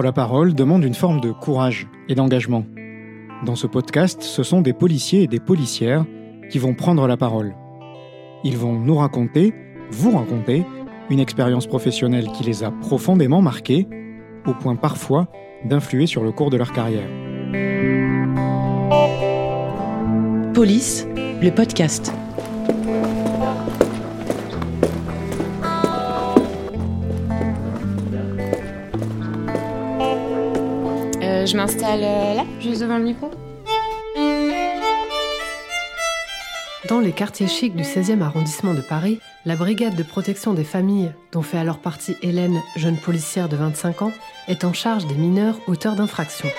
La parole demande une forme de courage et d'engagement. Dans ce podcast, ce sont des policiers et des policières qui vont prendre la parole. Ils vont nous raconter, vous raconter, une expérience professionnelle qui les a profondément marqués, au point parfois d'influer sur le cours de leur carrière. Police, le podcast. Je m'installe euh, là, juste devant le micro. Dans les quartiers chics du 16e arrondissement de Paris, la brigade de protection des familles, dont fait alors partie Hélène, jeune policière de 25 ans, est en charge des mineurs auteurs d'infractions.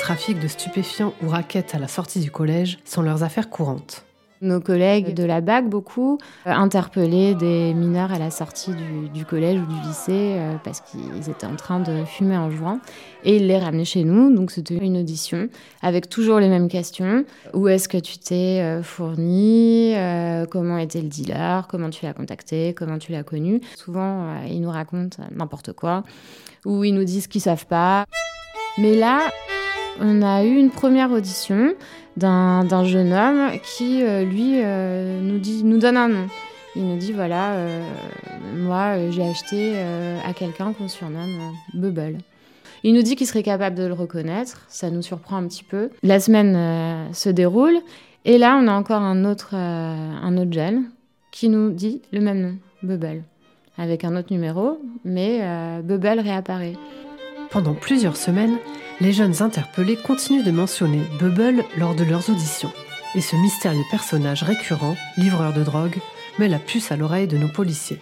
Trafic de stupéfiants ou raquettes à la sortie du collège sont leurs affaires courantes. Nos collègues de la BAC, beaucoup, euh, interpellaient des mineurs à la sortie du, du collège ou du lycée euh, parce qu'ils étaient en train de fumer en jouant. Et ils les ramenaient chez nous. Donc c'était une audition avec toujours les mêmes questions. Où est-ce que tu t'es euh, fourni euh, Comment était le dealer Comment tu l'as contacté Comment tu l'as connu Souvent, ils nous racontent n'importe quoi. Ou ils nous disent qu'ils savent pas. Mais là, on a eu une première audition d'un jeune homme qui, euh, lui, euh, nous, dit, nous donne un nom. Il nous dit voilà, euh, moi, j'ai acheté à quelqu'un qu'on surnomme Bubble. Il nous dit qu'il serait capable de le reconnaître. Ça nous surprend un petit peu. La semaine se déroule. Et là, on a encore un autre, un autre jeune qui nous dit le même nom, Bubble. Avec un autre numéro, mais Bubble réapparaît. Pendant plusieurs semaines, les jeunes interpellés continuent de mentionner Bubble lors de leurs auditions. Et ce mystérieux personnage récurrent, livreur de drogue, met la puce à l'oreille de nos policiers.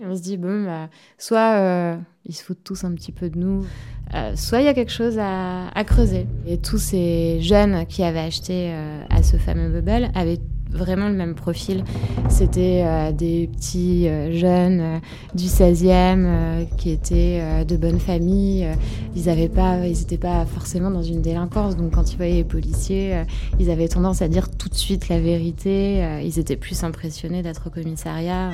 On se dit, bon, bah, soit euh, ils se foutent tous un petit peu de nous, euh, soit il y a quelque chose à, à creuser. Et tous ces jeunes qui avaient acheté euh, à ce fameux Bubble avaient vraiment le même profil. C'était euh, des petits euh, jeunes euh, du 16e euh, qui étaient de bonne famille. Ils n'étaient pas, pas forcément dans une délinquance. Donc quand ils voyaient les policiers, ils avaient tendance à dire tout de suite la vérité. Ils étaient plus impressionnés d'être au commissariat.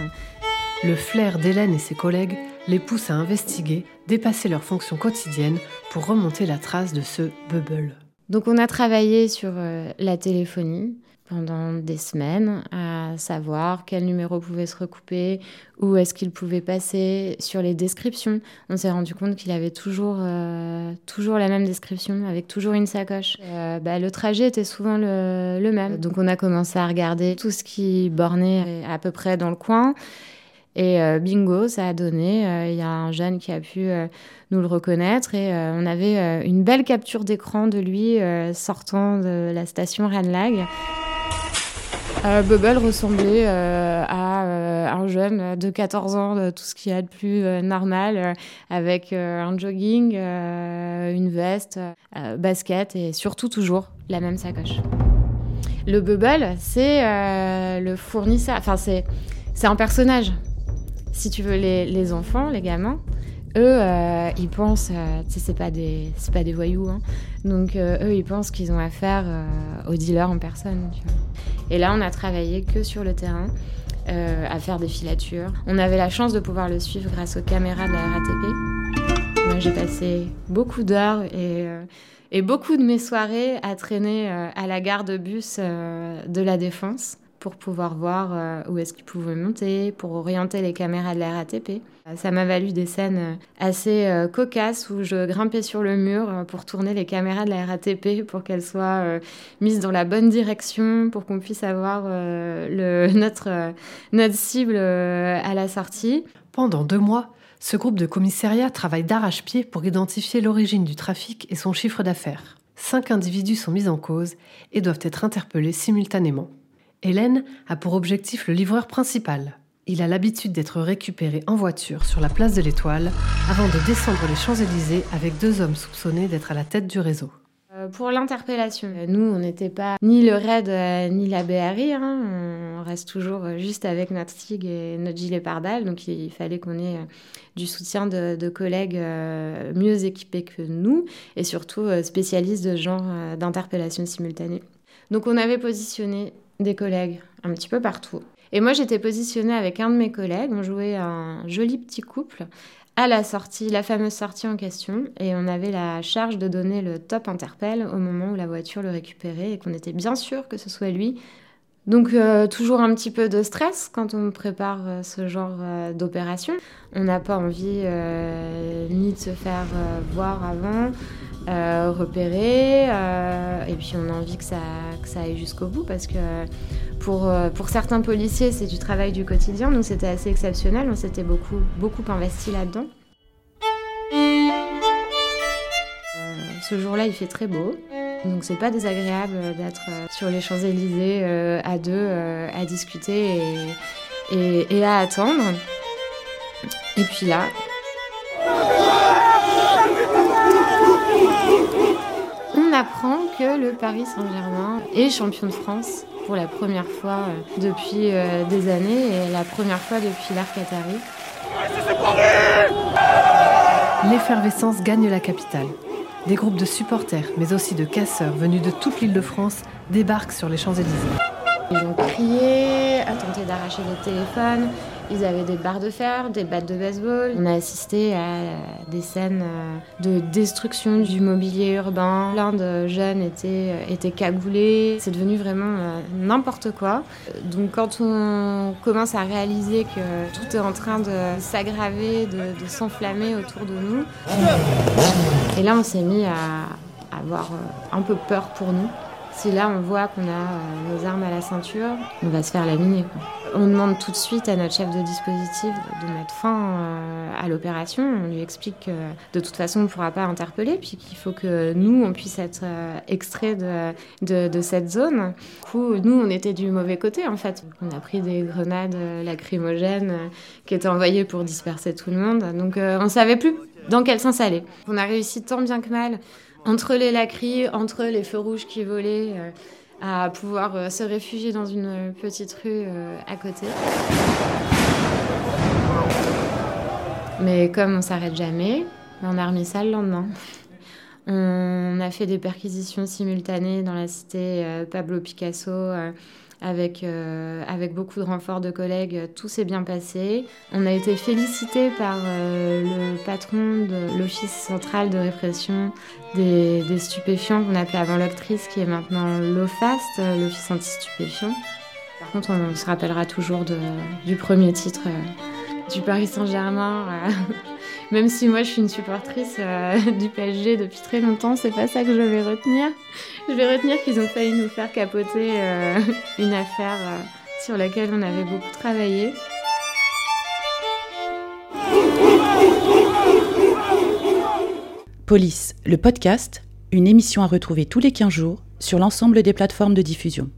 Le flair d'Hélène et ses collègues les pousse à investiguer, dépasser leurs fonctions quotidiennes pour remonter la trace de ce Bubble. Donc on a travaillé sur euh, la téléphonie pendant des semaines à savoir quel numéro pouvait se recouper, où est-ce qu'il pouvait passer, sur les descriptions. On s'est rendu compte qu'il avait toujours, euh, toujours la même description, avec toujours une sacoche. Euh, bah, le trajet était souvent le, le même. Donc on a commencé à regarder tout ce qui bornait à peu près dans le coin. Et euh, bingo, ça a donné. euh, Il y a un jeune qui a pu euh, nous le reconnaître et on avait une belle capture d'écran de lui sortant de la station Ranlag. Bubble ressemblait à un jeune de 14 ans, de tout ce qu'il y a de plus normal, avec un jogging, une veste, basket et surtout toujours la même sacoche. Le Bubble, c'est le fournisseur, enfin c'est un personnage. Si tu veux, les, enfants, les gamins, eux, euh, ils pensent, euh, tu sais, c'est pas des, pas des voyous, hein. donc euh, eux, ils pensent qu'ils ont affaire euh, au dealer en personne. Et là, on a travaillé que sur le terrain. à faire des filatures. On avait la chance de pouvoir le suivre grâce aux caméras de la RATP. Moi, j'ai passé beaucoup d'heures et, et beaucoup de mes soirées à traîner à la gare de bus de la Défense pour pouvoir voir euh, où est-ce qu'ils pouvaient monter, pour orienter les caméras de la RATP. Euh, Ça m'a valu des scènes euh, assez cocasses où je grimpais sur le mur pour tourner les caméras de la RATP pour qu'elles soient mises dans la bonne direction, pour qu'on puisse avoir notre, notre cible à la sortie. Pendant deux mois, ce groupe de commissariat travaille d'arrache-pied pour identifier l'origine du trafic et son chiffre d'affaires. Cinq individus sont mis en cause et doivent être interpellés simultanément. Hélène a pour objectif le livreur principal. Il a l'habitude d'être récupéré en voiture sur la place de l'Étoile avant de descendre les Champs-Élysées avec deux hommes soupçonnés d'être à la tête du réseau. Euh, Pour l'interpellation, euh, nous, on n'était pas ni le RAID euh, ni la BRI. hein. On reste toujours juste avec notre STIG et notre gilet pare-balles. Donc, il fallait qu'on ait du soutien de, de collègues mieux équipés que nous et surtout spécialistes de genre d'interpellation simultanée. Donc, on avait positionné des collègues un petit peu partout. Et moi, j'étais positionnée avec un de mes collègues. On jouait un joli petit couple à la sortie, la fameuse sortie en question, et on avait la charge de donner le top interpelle au moment où la voiture le récupérait et qu'on était bien sûr que ce soit lui. Donc euh, toujours un petit peu de stress quand on prépare euh, ce genre euh, d'opération. On n'a pas envie ni de se faire voir avant, repérer, et puis on a envie que ça, ça aille jusqu'au bout parce que pour, pour certains policiers c'est du travail du quotidien, donc c'était assez exceptionnel, on s'était beaucoup, beaucoup investi là-dedans. ce jour-là il fait très beau. Donc c'est pas désagréable d'être euh, sur les Champs-Élysées euh, à deux, euh, à discuter et, à attendre. Et puis là, apprend que le Paris Saint-Germain est champion de France pour la première fois depuis des années et la première fois depuis l'ère Qatari. L'effervescence gagne la capitale. Des groupes de supporters, mais aussi de casseurs venus de toute l'île de France débarquent sur les Champs-Élysées. Ils ont crié, tenté d'arracher les téléphones. Ils avaient des barres de fer, des battes de baseball. On a assisté à des scènes euh, de destruction du mobilier urbain. Plein de jeunes étaient, euh, étaient cagoulés. C'est devenu vraiment euh, n'importe quoi. Donc quand on commence à réaliser que tout est en train de s'aggraver, de, s'enflammer autour de nous, et là on s'est mis à avoir un peu peur pour nous. Si là on voit qu'on a euh, nos armes à la ceinture, on va se faire laminer. On demande tout de suite à notre chef de dispositif de mettre fin euh, à l'opération. On lui explique que de toute façon on ne pourra pas interpeller, puis qu'il faut que nous on puisse être euh, extraits de, de, cette zone. Du coup, nous on était du mauvais côté en fait. On a pris des grenades lacrymogènes qui étaient envoyées pour disperser tout le monde. Donc on savait plus dans quel sens aller. On a réussi tant bien que mal entre les lacriers, entre les feux rouges qui volaient, euh, à pouvoir euh, se réfugier dans une petite rue euh, à côté. Mais comme on s'arrête jamais, on a remis ça le lendemain. On a fait des perquisitions simultanées dans la cité Pablo Picasso avec, euh, avec beaucoup de renforts de collègues, tout s'est bien passé. On a été félicité par euh, le patron de l'Office central de répression des, stupéfiants qu'on appelait avant l'octrice, qui est maintenant l'OFAST, l'Office anti-stupéfiants. Par contre, on se rappellera toujours du premier titre euh, du Paris Saint-Germain. Même si moi je suis une supportrice du PSG depuis très longtemps, c'est pas ça que je vais retenir. Je vais retenir qu'ils ont failli nous faire capoter euh, une affaire euh, sur laquelle on avait beaucoup travaillé. Police, le podcast, une émission à retrouver tous les 15 jours sur l'ensemble des plateformes de diffusion.